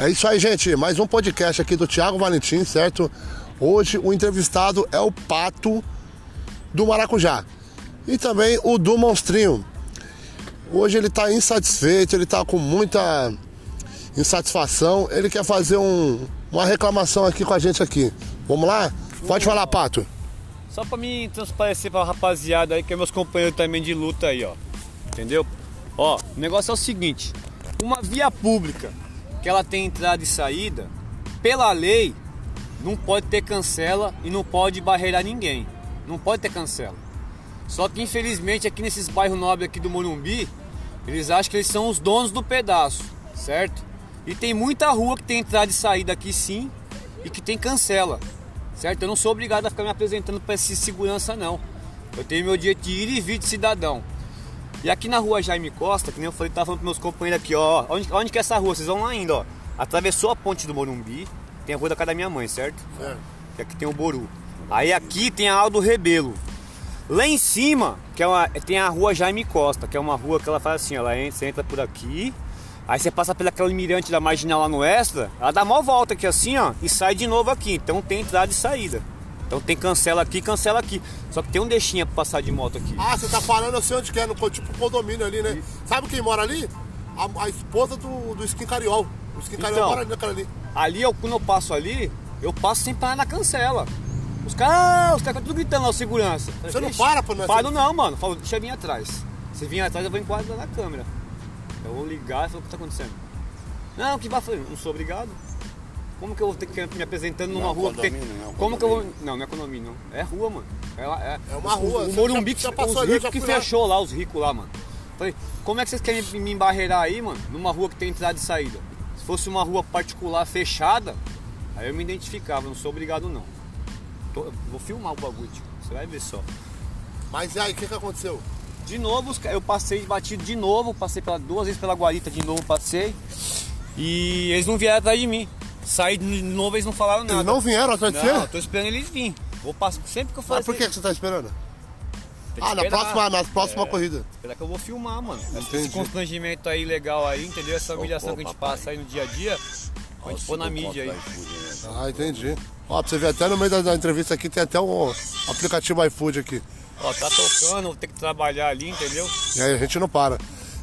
É isso aí, gente. Mais um podcast aqui do Thiago Valentim, certo? Hoje o entrevistado é o Pato do Maracujá e também o do Monstrinho. Hoje ele está insatisfeito, ele está com muita insatisfação. Ele quer fazer um, uma reclamação aqui com a gente aqui. Vamos lá? Pode falar, Pato. Só pra mim transparecer pra rapaziada aí, que é meus companheiros também de luta aí, ó. Entendeu? Ó, o negócio é o seguinte: uma via pública que ela tem entrada e saída, pela lei, não pode ter cancela e não pode barreirar ninguém. Não pode ter cancela. Só que infelizmente aqui nesses bairros nobres aqui do Morumbi, eles acham que eles são os donos do pedaço, certo? E tem muita rua que tem entrada e saída aqui sim e que tem cancela, certo? Eu não sou obrigado a ficar me apresentando para esse segurança não. Eu tenho meu direito de ir e vir de cidadão. E aqui na rua Jaime Costa, que nem eu falei, tava falando pros meus companheiros aqui, ó. Onde, onde que é essa rua? Vocês vão lá ainda, ó. Atravessou a ponte do Morumbi, tem a rua da casa da minha mãe, certo? É. Que aqui tem o Boru. Aí aqui tem a Aldo Rebelo. Lá em cima, que é uma, tem a rua Jaime Costa, que é uma rua que ela faz assim, ela entra, você entra por aqui, aí você passa pelaquela mirante da marginal lá no extra, ela dá uma volta aqui assim, ó, e sai de novo aqui. Então tem entrada e saída. Então tem cancela aqui, cancela aqui. Só que tem um deixinha pra passar de moto aqui. Ah, você tá falando, eu sei onde que é, no tipo condomínio ali, né? Sabe quem mora ali? A, a esposa do, do Skin Cariol. O Skin Cariol Então. mora ali naquela ali. Ali, eu, quando eu passo ali, eu passo sem parar na cancela. Os caras, ah, os caras tudo gritando lá, o segurança. Você não para, pô, não é Paro assim? não, mano. Falo, deixa eu vir atrás. Se vir atrás, eu vou enquadrar na câmera. Eu vou ligar e falar o que tá acontecendo. Não, que vai fazer? Não sou obrigado. Como que eu vou ter que me apresentando numa Não, rua que tem. não, Como que eu vou. Não, não é condomínio, não. É rua, mano. É, é, É uma rua, O, o Morumbi já- que já passou os ricos que fechou lá, os ricos lá, mano. Falei, como é que vocês querem me- embarreirar aí, mano? Numa rua que tem entrada e saída. Se fosse uma rua particular fechada, aí eu me identificava, não sou obrigado não. Tô- vou filmar o bagulho, tio. Você vai ver só. Mas aí, o que que aconteceu? De novo, eu passei batido de novo, passei pela, duas vezes pela guarita, de novo passei. E eles não vieram atrás de mim. Saí de novo, eles não falaram nada. Eles não vieram atrás de Não, você? tô esperando eles virem. Vou passar sempre que eu faço. Mas por que que você tá esperando? Ah, na próxima, na próxima É. corrida. Esperar que eu vou filmar, mano. Esse Entendi. constrangimento aí legal aí, entendeu? Essa humilhação pô, que a gente papai. passa aí no dia a dia, a gente pôr na mídia aí. Ah, entendi. Ó, pra você ver, até no meio da, da entrevista aqui tem até um aplicativo iFood aqui. Ó, tá tocando, vou ter que trabalhar ali, entendeu? E aí a gente não para.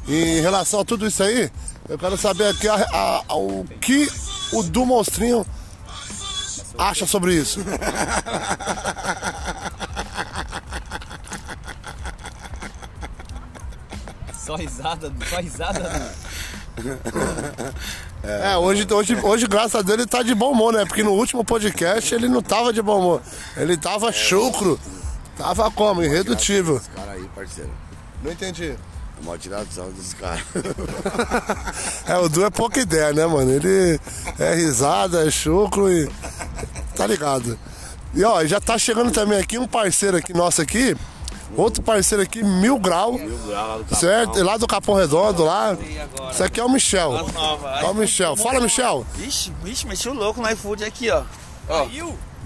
E em relação a tudo isso aí, eu quero saber aqui a- a- a- o que o do Monstrinho acha sobre isso. Só risada, só risada. É, hoje, hoje, hoje, graças a Deus, ele tá de bom humor, né? Porque no último podcast ele não tava de bom humor. Ele tava chucro. Tava como? Irredutível. Esse cara aí, parceiro. Não entendi. É uma tiração desse cara. É, o Du é pouca ideia, né, mano? Ele é risada, é chucro e. Tá ligado. E ó, já tá chegando também aqui um parceiro aqui nosso aqui. Outro parceiro aqui, Mil Grau. grau lá do Capão. certo? Lá do Capão Redondo, lá. Isso aqui é o Michel. nova. É o Michel. Fala, Michel. Ixi, ixi, o louco no iFood aqui, ó. ó.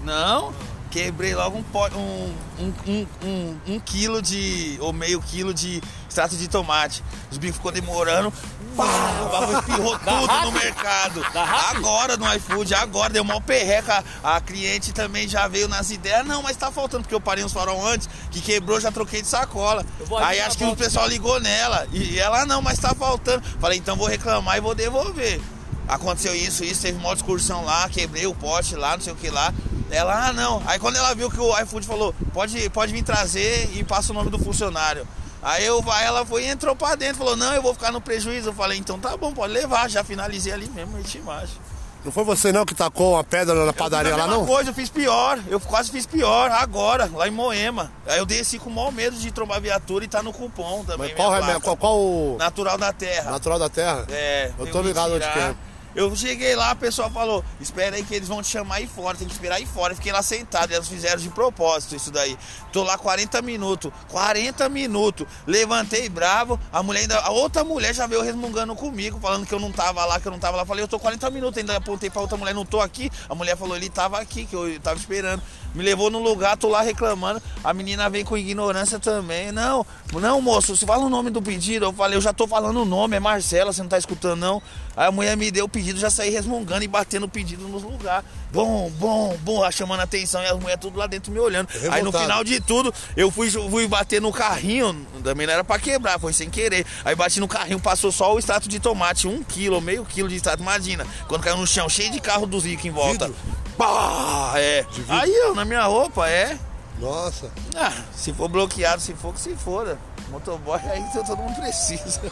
Não, quebrei logo um, po- um, um, um, um, quilo de. ou meio quilo de extrato de tomate. Os bicos ficou demorando. Pá, o bagulho espirrou tudo no mercado. Agora no iFood, agora deu mal perreca. A cliente também já veio nas ideias. Não, mas tá faltando, porque eu parei uns farol antes, que quebrou, já troquei de sacola. Aí acho que o pessoal ligou nela. E ela, não, mas tá faltando. Falei, então vou reclamar e vou devolver. Aconteceu isso, isso, teve uma discussão lá, quebrei o pote lá, não sei o que lá. Ela, ah não. Aí quando ela viu que o iFood falou, pode, pode vir trazer e passa o nome do funcionário. Aí eu, aí ela foi e entrou pra dentro, falou, não, eu vou ficar no prejuízo. Eu falei, então tá bom, pode levar. Já finalizei ali mesmo, meti marcha. Não foi você não que tacou uma pedra na padaria a lá, não? coisa, eu fiz pior. Eu quase fiz pior, agora, lá em Moema. Aí eu desci com o maior medo de trombar viatura e tá no cupom também. Mas qual remédio? placa. Qual, qual o Natural da terra. natural da terra? É, Eu tô ligado onde que é. Eu cheguei lá, o pessoal falou, espera aí que eles vão te chamar aí fora, tem que esperar aí fora. Eu fiquei lá sentado, eles fizeram de propósito isso daí. Tô lá 40 minutos, 40 minutos. Levantei bravo, a mulher ainda, a outra mulher já veio resmungando comigo, falando que eu não tava lá, que eu não tava lá. Falei, eu tô 40 minutos, ainda apontei pra outra mulher, não tô aqui. A mulher falou, ele tava aqui, que eu tava esperando. Me levou no lugar, tô lá reclamando. A menina vem com ignorância também. Não, não, moço, você fala o nome do pedido. Eu falei, eu já tô falando o nome, é Marcela, você não tá escutando não. Aí a mulher me deu o pedido já saí resmungando e batendo pedido nos lugares. Bom, bom, bom, chamando a atenção e as mulheres tudo lá dentro me olhando. Revoltado. Aí no final de tudo, eu fui, fui bater no carrinho, também não era pra quebrar, foi sem querer. Aí bati no carrinho, passou só o extrato de tomate, um quilo, meio quilo de extrato, imagina. Quando caiu no chão, cheio de carro dos ricos em volta. Vidro? Pá, é. Aí eu, na minha roupa, é. Nossa. Ah, se for bloqueado, se for, que se foda. Motoboy aí todo mundo precisa.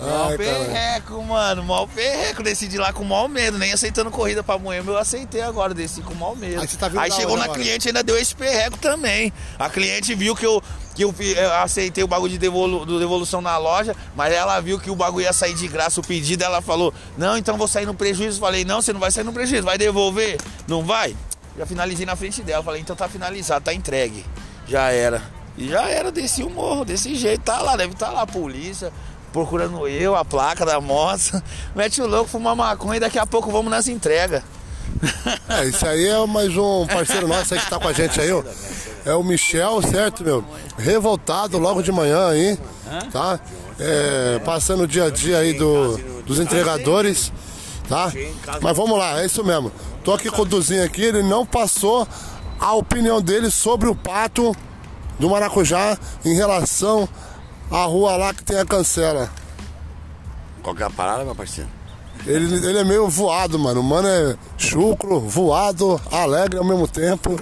Mal perreco, mano. Mal perreco. Decidi lá com mal medo. Nem aceitando corrida pra Moema, eu aceitei agora. Desci com mal medo. Aí tá da chegou na agora? cliente ainda deu esse perreco também. A cliente viu que eu, que eu, eu aceitei o bagulho de devolu- do devolução na loja, mas ela viu que o bagulho ia sair de graça o pedido. Ela falou: Não, então vou sair no prejuízo. Falei: Não, você não vai sair no prejuízo. Vai devolver? Não vai? Já finalizei na frente dela. Falei: Então tá finalizado, tá entregue. Já era. E já era, desci o morro, desse jeito. Tá lá, deve estar lá a polícia. Procurando eu, a placa da moto. Mete o louco, fuma maconha e daqui a pouco vamos nas entregas. É, isso aí é mais um parceiro nosso aí que tá com a gente aí, ó. É o Michel, certo, meu? Revoltado logo de manhã aí, tá? É, passando o dia a dia aí do, dos entregadores, tá? Mas vamos lá, é isso mesmo. Tô aqui com o Duzinho aqui, ele não passou a opinião dele sobre o pato do Maracujá em relação à rua lá que tem a cancela. Qual que é a parada, meu parceiro? Ele, ele é meio voado, mano. O mano é chucro, voado, alegre ao mesmo tempo.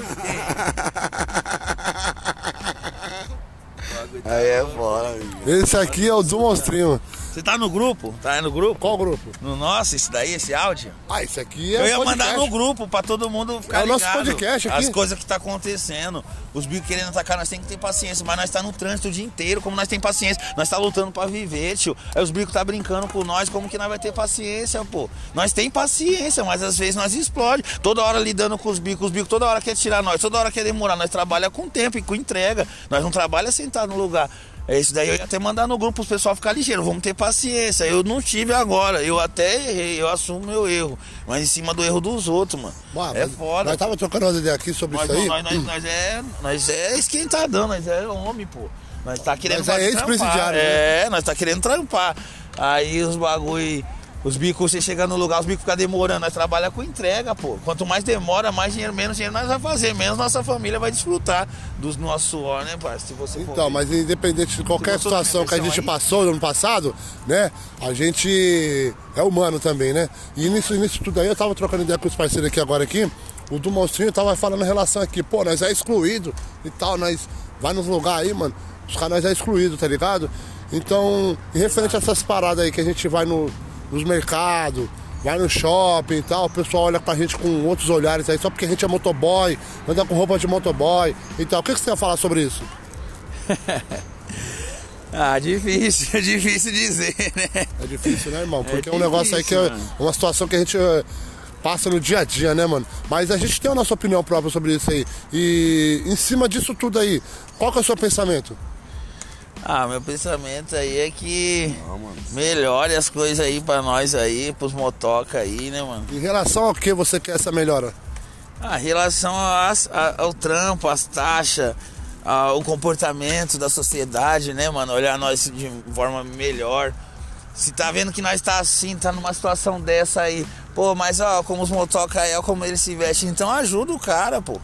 Aí é fora. Esse aqui é o do monstrinho. Você tá no grupo? Tá aí no grupo? Qual grupo? No nosso, esse daí, esse áudio? Ah, esse aqui é Eu ia podcast. mandar no grupo pra todo mundo ficar É o nosso ligado. podcast aqui. As coisas que tá acontecendo. Os bicos querendo atacar, nós temos que ter paciência. Mas nós tá no trânsito o dia inteiro, como nós temos paciência. Nós tá lutando pra viver, tio. Aí os bicos tá brincando com nós, como que nós vai ter paciência, pô? Nós tem paciência, mas às vezes nós explode. Toda hora lidando com os bicos. Os bicos toda hora quer tirar nós, toda hora quer demorar. Nós trabalha com tempo e com entrega. Nós não trabalha sentado no lugar. É isso daí, eu ia até mandar no grupo os pessoal ficar ligeiro, vamos ter paciência. Eu não tive agora, eu até errei, eu assumo meu erro. Mas em cima do erro dos outros, mano. É foda. Nós tava trocando uma ideia aqui sobre Nós, isso aí. nós, nós, nós é, nós é esquentadão, nós é homem, pô. Nós tá querendo Nós é ex-presidiário, trampar. né? É, nós tá querendo trampar. Aí os bagulho, os bicos, você chega no lugar, os bicos ficam demorando. Nós trabalhamos com entrega, pô. Quanto mais demora, mais dinheiro, menos dinheiro nós vamos fazer. Menos nossa família vai desfrutar do nosso suor, né, pai? Se você for Então, ver. mas independente de qualquer situação que a gente aí? passou no ano passado, né? A gente é humano também, né? E nisso, nisso tudo aí, eu tava trocando ideia com os parceiros aqui agora aqui. O do monstrinho tava falando em relação aqui, pô, nós é excluído e tal, nós vai nos lugares aí, mano. Os caras nós é excluído, tá ligado? Então, em referente a essas paradas aí que a gente vai no, nos mercados, vai no shopping e tal, o pessoal olha pra gente com outros olhares aí, só porque a gente é motoboy, anda com roupa de motoboy e tal. O que, que você ia falar sobre isso? Ah, difícil, difícil dizer, né? É difícil, né, irmão? Porque é, um difícil, negócio aí que é mano. uma situação que a gente eh, passa no dia a dia, né, mano? Mas a gente tem a nossa opinião própria sobre isso aí. E em cima disso tudo aí, qual que é o seu pensamento? Ah, meu pensamento aí é que melhore as coisas aí pra nós aí, pros motoca aí, né, mano? Em relação ao que você quer essa melhora? Ah, em relação às- a- ao trampo, às taxas, ao comportamento da sociedade, né, mano? Olhar nós de forma melhor. Se tá vendo que nós tá assim, tá numa situação dessa aí, pô, mas ó, como os motoca aí, ó, como eles se vestem, então ajuda o cara, pô.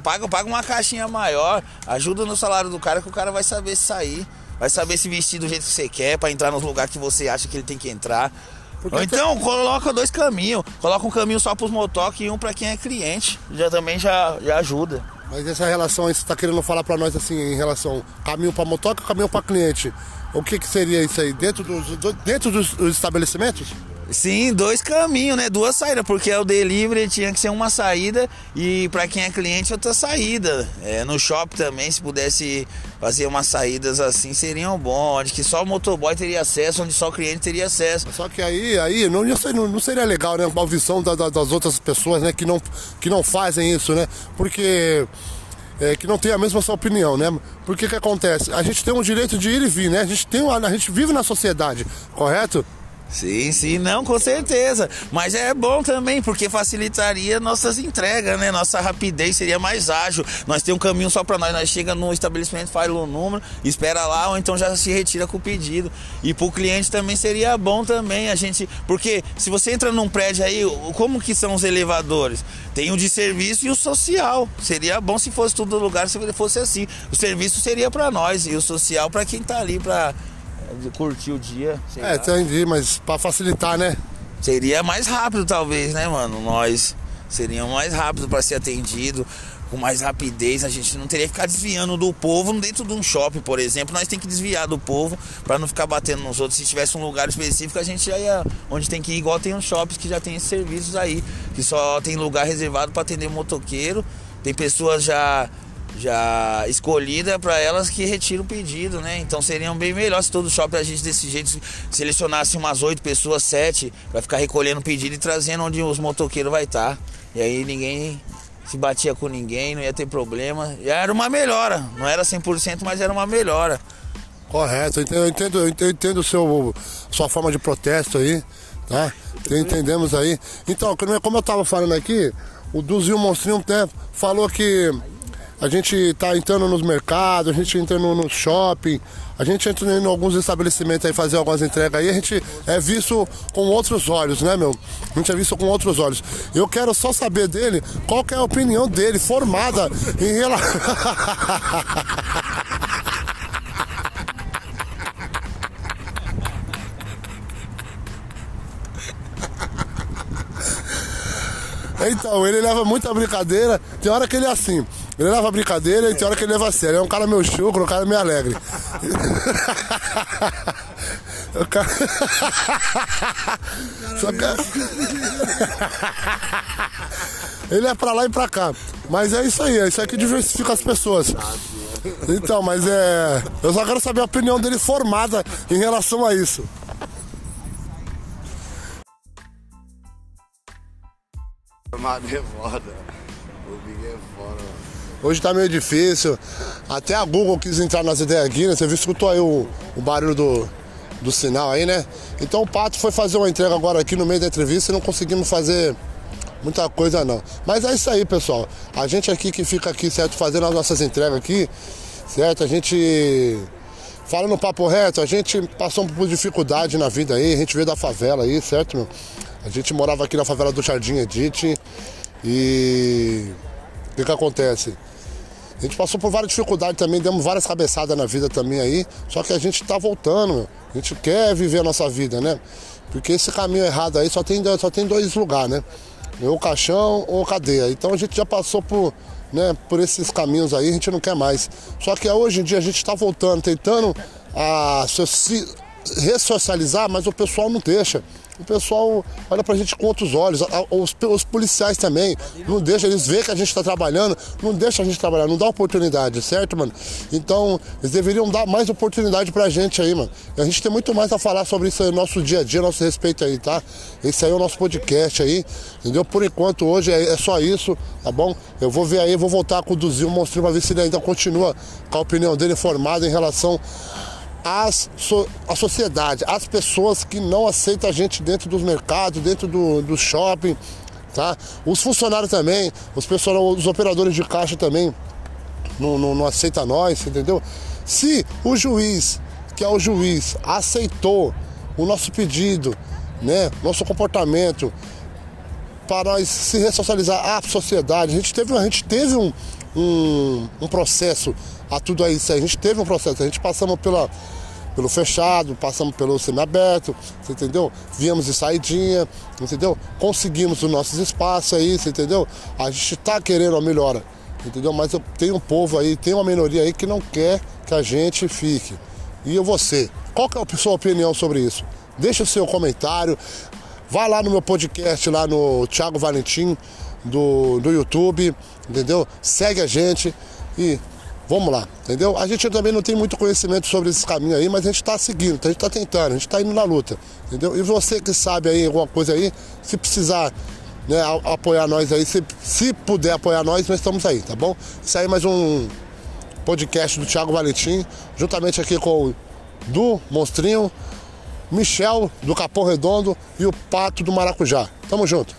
Paga, paga, uma caixinha maior, ajuda no salário do cara que o cara vai saber sair. Vai saber se vestir do jeito que você quer, pra entrar nos lugares que você acha que ele tem que entrar. Porque Ou então coloca dois caminhos. Coloca um caminho só pros motoca e um pra quem é cliente. Já também já, já ajuda. Mas essa relação aí, você tá querendo falar pra nós assim, em relação caminho pra motoca caminho pra cliente. O que que seria isso aí? Dentro dos, do- dentro dos estabelecimentos? Sim, dois caminhos, né? Duas saídas, porque o delivery tinha que ser uma saída e para quem é cliente outra saída. É, no shopping também, se pudesse fazer umas saídas assim, seriam bom, onde que só o motoboy teria acesso, onde só o cliente teria acesso. Só que aí, aí não, não, seria legal, né? Uma visão da- da- das outras pessoas, né? Que não, que não fazem isso, né? Porque. é, que não tem a mesma sua opinião, né? Porque o que acontece? A gente tem um direito de ir e vir, né? A gente, tem a gente vive na sociedade, correto? Sim, sim, não, com certeza. Mas é bom também, porque facilitaria nossas entregas, né? Nossa rapidez seria mais ágil. Nós temos um caminho só para nós. Nós chega no estabelecimento, faz o número, espera lá, ou então já se retira com o pedido. E pro cliente também seria bom também a gente. Porque se você entra num prédio aí, como que são os elevadores? Tem o de serviço e o social. Seria bom se fosse todo lugar, se fosse assim. O serviço seria para nós e o social para quem tá ali para curtir o dia. É, lá. entendi, mas pra facilitar, né? Seria mais rápido, talvez, né, mano? Nós seríamos mais rápido para ser atendido, com mais rapidez. A gente não teria que ficar desviando do povo dentro de um shopping, por exemplo. Nós tem que desviar do povo para não ficar batendo nos outros. Se tivesse um lugar específico, a gente já ia onde tem que ir, igual tem uns shoppings que já tem esses serviços aí, que só tem lugar reservado para atender motoqueiro. Tem pessoas já já escolhida para elas que retiram o pedido, né? Então seriam bem melhor se todo shopping a gente desse jeito selecionasse umas oito pessoas, sete, para ficar recolhendo o pedido e trazendo onde os motoqueiros vai estar. E aí ninguém se batia com ninguém, não ia ter problema. E era uma melhora, não era 100%, mas era uma melhora. Correto, eu entendo, eu entendo, seu, sua forma de protesto aí, tá? Entendemos aí. Então, como eu tava falando aqui, o Duzinho Monstrinho até falou que a gente tá entrando nos mercados, a gente entrando no shopping, a gente entra em alguns estabelecimentos aí fazer algumas entregas aí, a gente é visto com outros olhos, né, meu? A gente é visto com outros olhos. Eu quero só saber dele qual que é a opinião dele, formada em relação. Então, ele leva muita brincadeira. Tem hora que ele é assim. Ele leva brincadeira e tem hora que ele leva sério. É um cara meio chucro, um cara meio alegre. O cara... Só que... Ele é pra lá e pra cá. Mas é isso aí, é isso aí que diversifica as pessoas. Então, mas é. Eu só quero saber a opinião dele formada em relação a isso. É foda. O Big é foda, mano. Hoje tá meio difícil. Até a Google quis entrar nas ideias aqui, né? Você viu, escutou aí o, o barulho do, do sinal aí, né? Então o Pato foi fazer uma entrega agora aqui no meio da entrevista e não conseguimos fazer muita coisa não. Mas é isso aí, pessoal. A gente aqui que fica aqui, certo, fazendo as nossas entregas aqui, certo? A gente. Falando papo reto, a gente passou por dificuldade na vida aí, a gente veio da favela aí, certo, meu? A gente morava aqui na favela do Jardim Edith e o que, que acontece? A gente passou por várias dificuldades também, demos várias cabeçadas na vida também aí, só que a gente tá voltando, meu. a gente quer viver a nossa vida, né? Porque esse caminho errado aí só tem, só tem dois lugares, né? Ou caixão ou cadeia. Então a gente já passou por, né, por esses caminhos aí, a gente não quer mais. Só que hoje em dia a gente está voltando, tentando a, se ressocializar, mas o pessoal não deixa. O pessoal olha pra gente com outros olhos, os, os policiais também, não deixa, eles veem que a gente está trabalhando, não deixa a gente trabalhar, não dá oportunidade, certo, mano? Então, eles deveriam dar mais oportunidade pra gente aí, mano. A gente tem muito mais a falar sobre isso aí, nosso dia a dia, nosso respeito aí, tá? Esse aí é o nosso podcast aí, entendeu? Por enquanto, hoje é, é só isso, tá bom? Eu vou ver aí, vou voltar a conduzir o monstrinho pra ver se ele ainda continua com a opinião dele formada em relação as, so, a sociedade, as pessoas que não aceitam a gente dentro dos mercados, dentro do, do shopping, tá? Os funcionários também, os, pessoal, os operadores de caixa também não, não, não aceitam nós, entendeu? Se o juiz, que é o juiz, aceitou o nosso pedido, né, nosso comportamento, para nós se ressocializar à sociedade, a gente teve, a gente teve um, um, um processo a tudo isso. A gente teve um processo, a gente passamos pela, pelo fechado, passamos pelo semiaberto, você entendeu? Viemos de saidinha, entendeu? Conseguimos os nossos espaços aí, você entendeu? A gente está querendo uma melhora, entendeu? Mas eu tenho um povo aí, tem uma minoria aí que não quer que a gente fique. E você, qual que é a sua opinião sobre isso? Deixa o seu comentário, vá lá no meu podcast, lá no Thiago Valentim, do, do YouTube, entendeu? Segue a gente e Vamos lá, entendeu? A gente também não tem muito conhecimento sobre esse caminho aí, mas a gente está seguindo, a gente está tentando, a gente está indo na luta, entendeu? E você que sabe aí alguma coisa aí, se precisar né, apoiar nós aí, se, se puder apoiar nós, nós estamos aí, tá bom? Isso aí é mais um podcast do Thiago Valentim, juntamente aqui com o do Monstrinho Michel do Capão Redondo e o Pato do Maracujá. Tamo junto.